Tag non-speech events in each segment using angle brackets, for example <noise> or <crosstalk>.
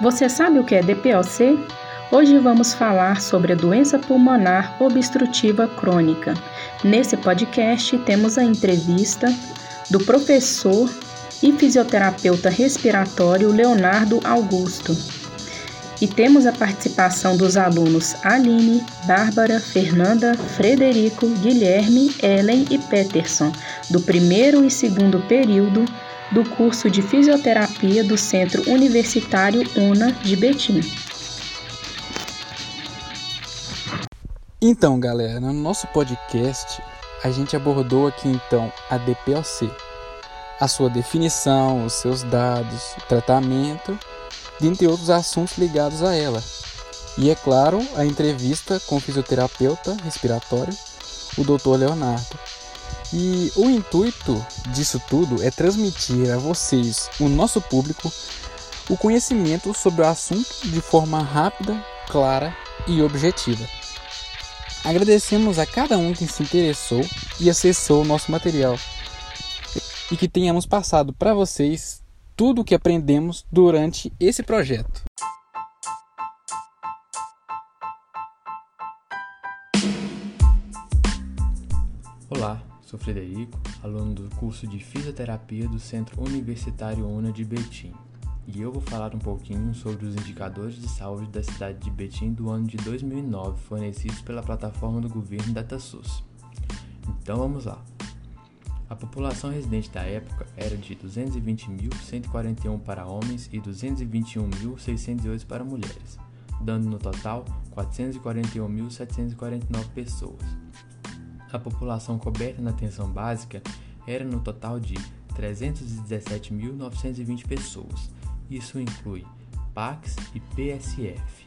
Você sabe o que é DPOC? Hoje vamos falar sobre a doença pulmonar obstrutiva crônica. Nesse podcast temos a entrevista do professor e fisioterapeuta respiratório Leonardo Augusto. E temos a participação dos alunos Aline, Bárbara, Fernanda, Frederico, Guilherme, Ellen e Peterson, do primeiro e segundo período do curso de fisioterapia do Centro Universitário UNA de Betim. Então, galera, no nosso podcast a gente abordou aqui então a DPOC, a sua definição, os seus dados, o tratamento dentre outros assuntos ligados a ela. E é claro, a entrevista com o fisioterapeuta respiratório, o Dr. Leonardo. E o intuito disso tudo é transmitir a vocês, o nosso público, o conhecimento sobre o assunto de forma rápida, clara e objetiva. Agradecemos a cada um que se interessou e acessou o nosso material e que tenhamos passado para vocês tudo o que aprendemos durante esse projeto. Sou Frederico, aluno do curso de Fisioterapia do Centro Universitário UNA de Betim, e eu vou falar um pouquinho sobre os indicadores de saúde da cidade de Betim do ano de 2009 fornecidos pela plataforma do governo DataSUS. Então vamos lá. A população residente da época era de 220.141 para homens e 221.608 para mulheres, dando no total 441.749 pessoas. A população coberta na atenção básica era no total de 317.920 pessoas. Isso inclui PACS e PSF,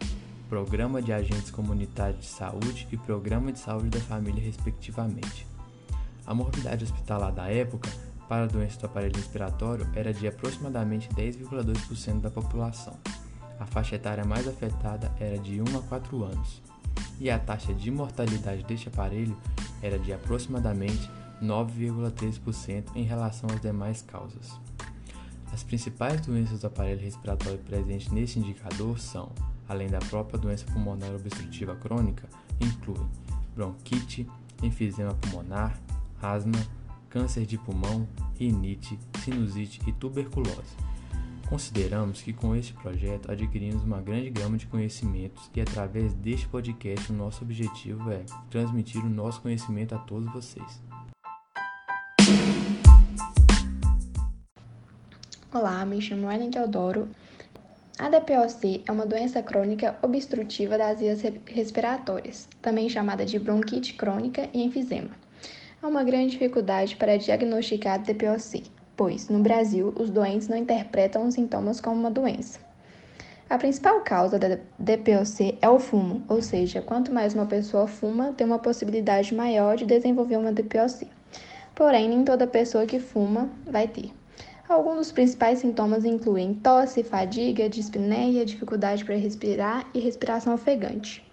Programa de Agentes Comunitários de Saúde e Programa de Saúde da Família, respectivamente. A morbidade hospitalar da época para a doença do aparelho respiratório era de aproximadamente 10,2% da população. A faixa etária mais afetada era de 1 a 4 anos, e a taxa de mortalidade deste aparelho era de aproximadamente 9,3% em relação às demais causas. As principais doenças do aparelho respiratório presentes neste indicador são, além da própria doença pulmonar obstrutiva crônica, incluem bronquite, enfisema pulmonar, asma, câncer de pulmão, rinite, sinusite e tuberculose. Consideramos que com este projeto adquirimos uma grande gama de conhecimentos e através deste podcast o nosso objetivo é transmitir o nosso conhecimento a todos vocês. Olá, me chamo Ellen Teodoro. A DPOC é uma doença crônica obstrutiva das vias respiratórias, também chamada de bronquite crônica e enfisema. Há uma grande dificuldade para diagnosticar DPOC, pois, no Brasil, os doentes não interpretam os sintomas como uma doença. A principal causa da DPOC é o fumo, ou seja, quanto mais uma pessoa fuma, tem uma possibilidade maior de desenvolver uma DPOC. Porém, nem toda pessoa que fuma vai ter. Alguns dos principais sintomas incluem tosse, fadiga, dispneia, dificuldade para respirar e respiração ofegante.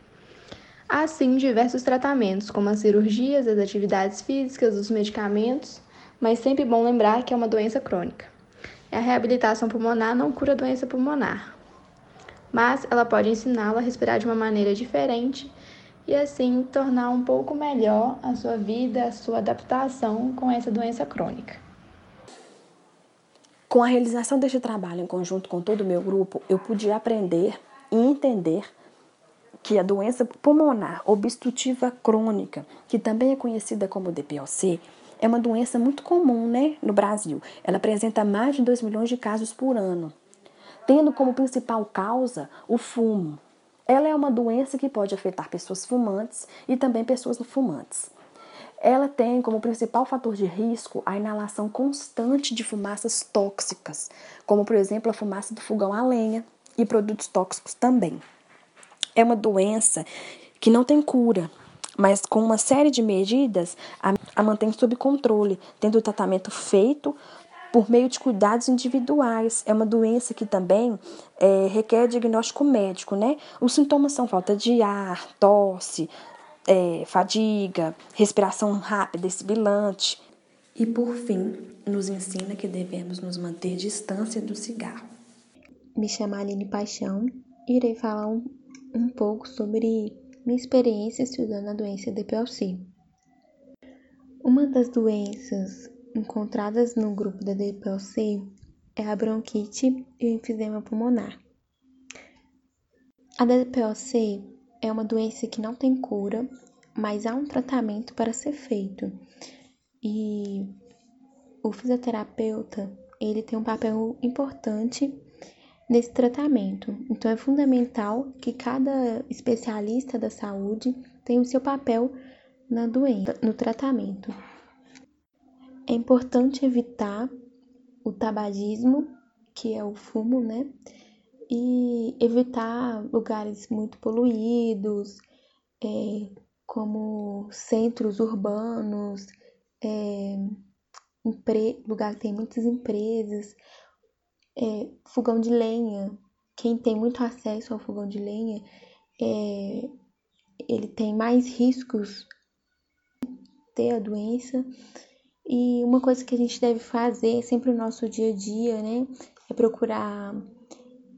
Há sim diversos tratamentos, como as cirurgias, as atividades físicas, os medicamentos, mas sempre bom lembrar que é uma doença crônica. A reabilitação pulmonar não cura a doença pulmonar, mas ela pode ensiná-lo a respirar de uma maneira diferente e assim tornar um pouco melhor a sua vida, a sua adaptação com essa doença crônica. Com a realização deste trabalho em conjunto com todo o meu grupo, eu pude aprender e entender que a doença pulmonar obstrutiva crônica, que também é conhecida como DPOC, é uma doença muito comum né, no Brasil. Ela apresenta mais de 2 milhões de casos por ano, tendo como principal causa o fumo. Ela é uma doença que pode afetar pessoas fumantes e também pessoas não fumantes. Ela tem como principal fator de risco a inalação constante de fumaças tóxicas, como por exemplo a fumaça do fogão a lenha e produtos tóxicos também. É uma doença que não tem cura, mas com uma série de medidas a, a mantém sob controle, tendo o tratamento feito por meio de cuidados individuais. É uma doença que também é, requer diagnóstico médico, né? Os sintomas são falta de ar, tosse, é, fadiga, respiração rápida e sibilante. E por fim, nos ensina que devemos nos manter distância do cigarro. me chamo Aline Paixão irei falar um, um pouco sobre minha experiência estudando a doença DPLC. Uma das doenças encontradas no grupo da DPLC é a bronquite e o enfisema pulmonar. A DPLC é uma doença que não tem cura, mas há um tratamento para ser feito. E o fisioterapeuta, ele tem um papel importante nesse tratamento. Então é fundamental que cada especialista da saúde tenha o seu papel na doença, no tratamento. É importante evitar o tabagismo, que é o fumo, né? E evitar lugares muito poluídos, é, como centros urbanos, é, lugar que tem muitas empresas, é, fogão de lenha. Quem tem muito acesso ao fogão de lenha, é, ele tem mais riscos de ter a doença. E uma coisa que a gente deve fazer sempre no nosso dia a dia, né, é procurar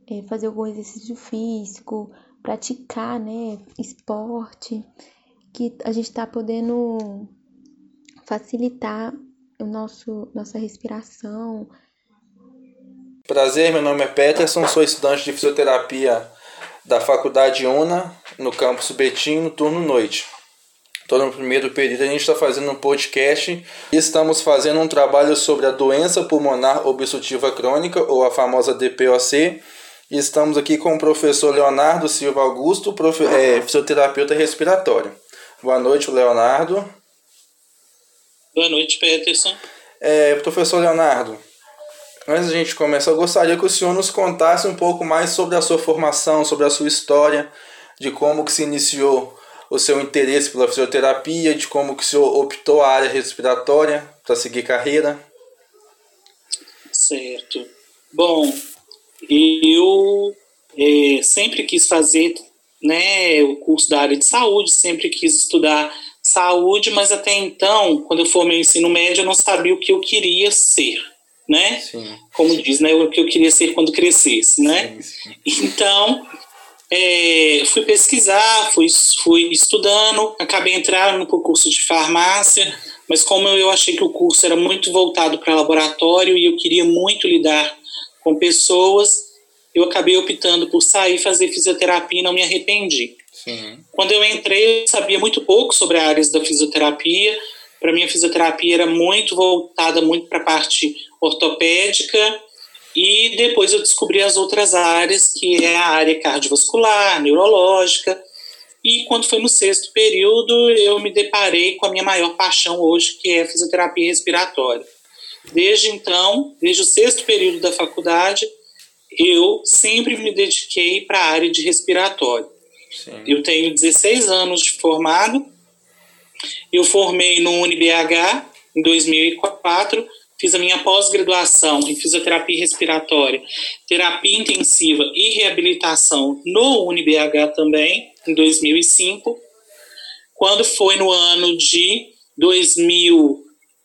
é, fazer algum exercício físico, praticar, né, esporte, que a gente está podendo facilitar o nosso nossa respiração. Prazer, meu nome é Peterson, sou estudante de fisioterapia da Faculdade UNA, no campus Betim, no turno noite. Estou no primeiro período, a gente está fazendo um podcast e estamos fazendo um trabalho sobre a doença pulmonar obstrutiva crônica, ou a famosa DPOC. E estamos aqui com o professor Leonardo Silva Augusto, profe é, fisioterapeuta respiratório. Boa noite, Leonardo. Boa noite, Peterson. É, professor Leonardo, antes da gente começar, eu gostaria que o senhor nos contasse um pouco mais sobre a sua formação, sobre a sua história, de como que se iniciou o seu interesse pela fisioterapia, de como que o senhor optou a área respiratória para seguir carreira. Certo. Bom, eu é, sempre quis fazer né, o curso da área de saúde, sempre quis estudar saúde, mas até então, quando eu formei o ensino médio, eu não sabia o que eu queria ser, né? Sim. Como diz, né, o que eu queria ser quando crescesse, né? Sim, sim. Então, é, fui pesquisar, fui, fui estudando, acabei entrando no curso de farmácia, mas como eu achei que o curso era muito voltado para laboratório e eu queria muito lidar com pessoas, eu acabei optando por sair fazer fisioterapia e não me arrependi. Quando eu entrei, eu sabia muito pouco sobre as áreas da fisioterapia. Para mim, a fisioterapia era muito voltada muito para a parte ortopédica. E depois eu descobri as outras áreas, que é a área cardiovascular, neurológica. E quando foi no sexto período, eu me deparei com a minha maior paixão hoje, que é a fisioterapia respiratória. Desde então, desde o sexto período da faculdade, eu sempre me dediquei para a área de respiratório. Sim. Eu tenho 16 anos de formado. Eu formei no UniBH em 2004, fiz a minha pós-graduação em fisioterapia respiratória, terapia intensiva e reabilitação no UniBH também, em 2005. Quando foi no ano de 2000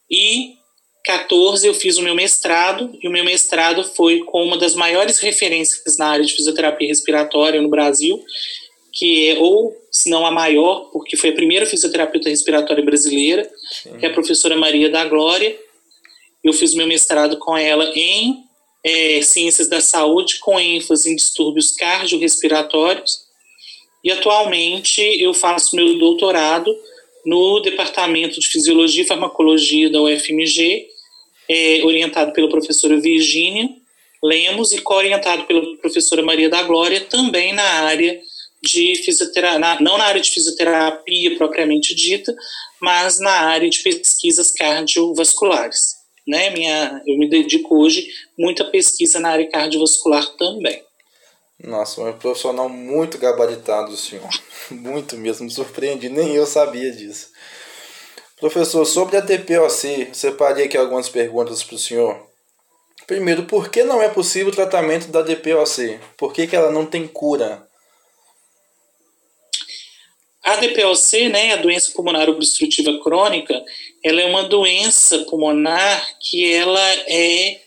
e 14 eu fiz o meu mestrado, e o meu mestrado foi com uma das maiores referências na área de fisioterapia respiratória no Brasil, que é, ou se não a maior, porque foi a primeira fisioterapeuta respiratória brasileira, Sim. que é a professora Maria da Glória. Eu fiz meu mestrado com ela em é, Ciências da Saúde, com ênfase em distúrbios cardiorrespiratórios, e atualmente eu faço meu doutorado no Departamento de Fisiologia e Farmacologia da UFMG, é, orientado pela professora Virgínia Lemos e co-orientado pela professora Maria da Glória, também na área de fisioterapia, não na área de fisioterapia propriamente dita, mas na área de pesquisas cardiovasculares. Né? Minha, eu me dedico hoje muito à pesquisa na área cardiovascular também. Nossa, um profissional muito gabaritado, senhor. <laughs> Muito mesmo, me surpreendi, nem eu sabia disso. Professor, sobre a DPOC, separei aqui algumas perguntas para o senhor. Primeiro, por que não é possível o tratamento da DPOC? Por que, que ela não tem cura? A DPOC, né, a doença pulmonar obstrutiva crônica, ela é uma doença pulmonar que ela é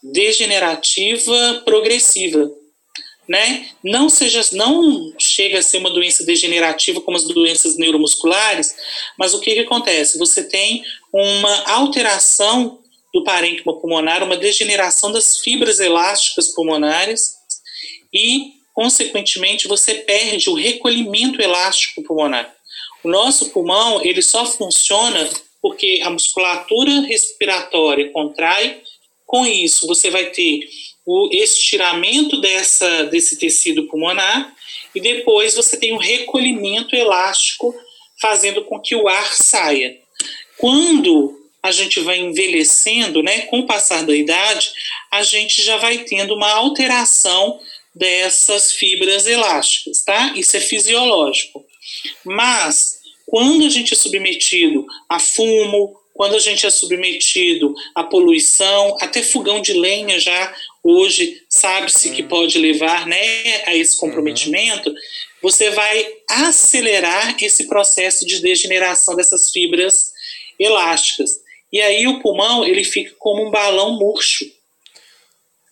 degenerativa progressiva, né? Não seja, não chega a ser uma doença degenerativa como as doenças neuromusculares, mas o que, que acontece? Você tem uma alteração do parênquima pulmonar, uma degeneração das fibras elásticas pulmonares e, consequentemente, você perde o recolhimento elástico pulmonar. O nosso pulmão ele só funciona porque a musculatura respiratória contrai. Com isso, você vai ter o estiramento dessa, desse tecido pulmonar e depois você tem o recolhimento elástico, fazendo com que o ar saia. Quando a gente vai envelhecendo, né, com o passar da idade, a gente já vai tendo uma alteração dessas fibras elásticas, tá? Isso é fisiológico. Mas quando a gente é submetido a fumo, quando a gente é submetido à poluição, até fogão de lenha já hoje sabe-se uhum. que pode levar né, a esse comprometimento, uhum. você vai acelerar esse processo de degeneração dessas fibras elásticas. E aí o pulmão ele fica como um balão murcho,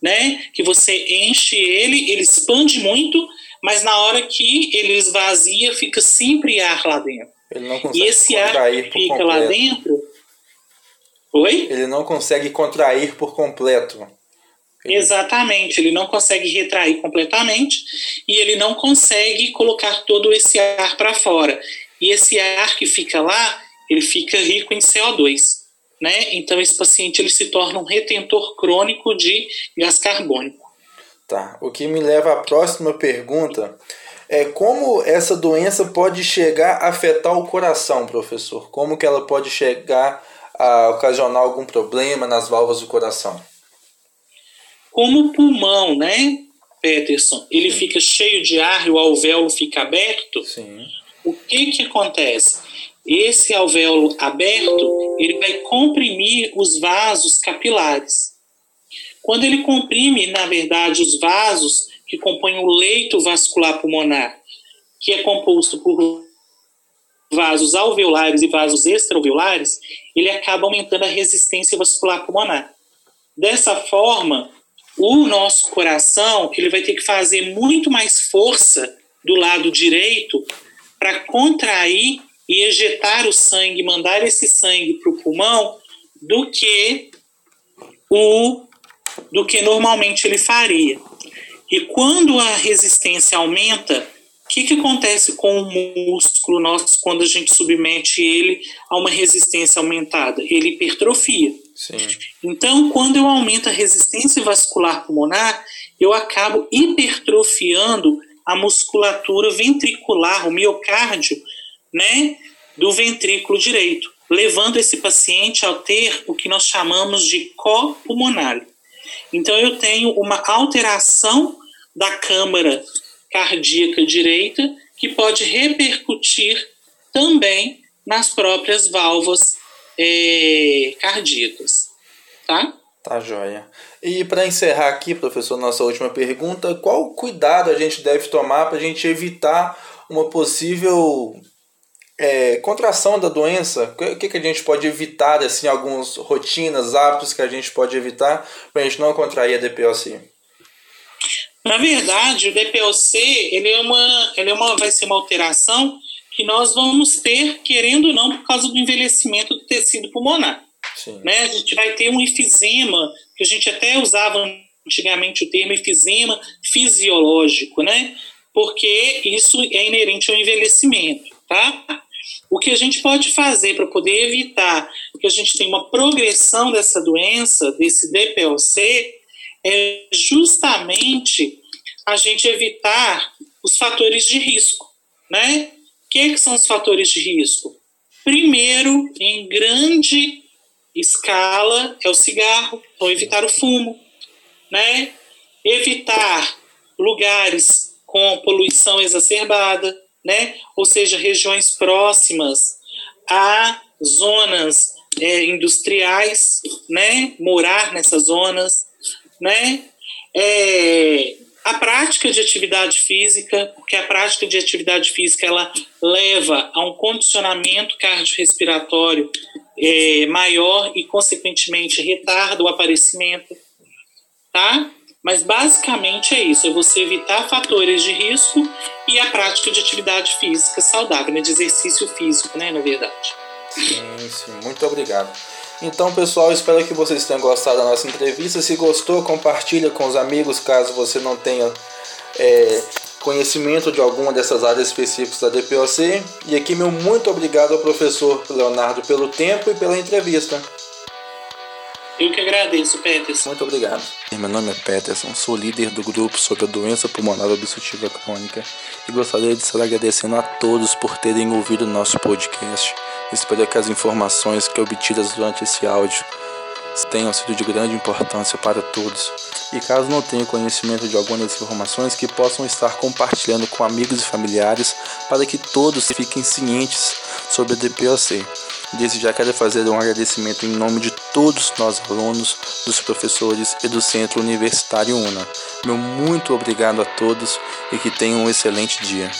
né? Que você enche ele, ele expande muito, mas na hora que ele esvazia, fica sempre ar lá dentro. Ele não consegue e esse ar que fica completo. lá dentro. Oi? Ele não consegue contrair por completo. Ele... Exatamente, ele não consegue retrair completamente e ele não consegue colocar todo esse ar para fora. E esse ar que fica lá, ele fica rico em CO2. Né? Então esse paciente ele se torna um retentor crônico de gás carbônico. Tá. O que me leva à próxima pergunta é como essa doença pode chegar a afetar o coração, professor? Como que ela pode chegar a ocasionar algum problema nas válvulas do coração? Como o pulmão, né, Peterson, ele Sim. fica cheio de ar e o alvéolo fica aberto, Sim. o que que acontece? Esse alvéolo aberto, ele vai comprimir os vasos capilares. Quando ele comprime, na verdade, os vasos que compõem o leito vascular pulmonar, que é composto por vasos alveolares e vasos extraalveolares, ele acaba aumentando a resistência vascular pulmonar. Dessa forma, o nosso coração ele vai ter que fazer muito mais força do lado direito para contrair e ejetar o sangue, mandar esse sangue para o pulmão, do que o do que normalmente ele faria. E quando a resistência aumenta, o que, que acontece com o músculo nosso quando a gente submete ele a uma resistência aumentada? Ele hipertrofia. Sim. Então, quando eu aumento a resistência vascular pulmonar, eu acabo hipertrofiando a musculatura ventricular, o miocárdio, né, do ventrículo direito, levando esse paciente a ter o que nós chamamos de copulmonar. Então, eu tenho uma alteração da câmara cardíaca direita que pode repercutir também nas próprias válvulas é, cardíacas, tá? Tá joia. E para encerrar aqui, professor, nossa última pergunta, qual cuidado a gente deve tomar para a gente evitar uma possível é, contração da doença? O que, que a gente pode evitar, assim, algumas rotinas, hábitos que a gente pode evitar para a gente não contrair a DPOC? Na verdade, o DPOC ele é uma, ele é uma, vai ser uma alteração que nós vamos ter, querendo ou não, por causa do envelhecimento do tecido pulmonar. Né? A gente vai ter um efizema, que a gente até usava antigamente o termo efizema fisiológico, né? porque isso é inerente ao envelhecimento. Tá? O que a gente pode fazer para poder evitar que a gente tenha uma progressão dessa doença, desse DPOC, é justamente a gente evitar os fatores de risco, né? O que, que são os fatores de risco? Primeiro, em grande escala, é o cigarro, então evitar o fumo, né? Evitar lugares com poluição exacerbada, né? Ou seja, regiões próximas a zonas é, industriais, né? Morar nessas zonas, né? É, a prática de atividade física, porque a prática de atividade física ela leva a um condicionamento cardiorrespiratório é, maior e, consequentemente, retarda o aparecimento. tá? Mas basicamente é isso, é você evitar fatores de risco e a prática de atividade física saudável, né? de exercício físico, né, na verdade. Sim, sim, muito obrigado. Então, pessoal, espero que vocês tenham gostado da nossa entrevista. Se gostou, compartilha com os amigos, caso você não tenha é, conhecimento de alguma dessas áreas específicas da DPOC. E aqui, meu muito obrigado ao professor Leonardo pelo tempo e pela entrevista. Eu que agradeço, Peterson. Muito obrigado. Meu nome é Peterson, sou líder do grupo sobre a doença pulmonar obstrutiva crônica e gostaria de estar agradecendo a todos por terem ouvido o nosso podcast. Espero que as informações que obtidas durante esse áudio tenham sido de grande importância para todos. E caso não tenham conhecimento de alguma das informações, que possam estar compartilhando com amigos e familiares para que todos fiquem cientes sobre a DPOC. Desde já quero fazer um agradecimento em nome de todos nós alunos, dos professores e do Centro Universitário UNA. Meu muito obrigado a todos e que tenham um excelente dia.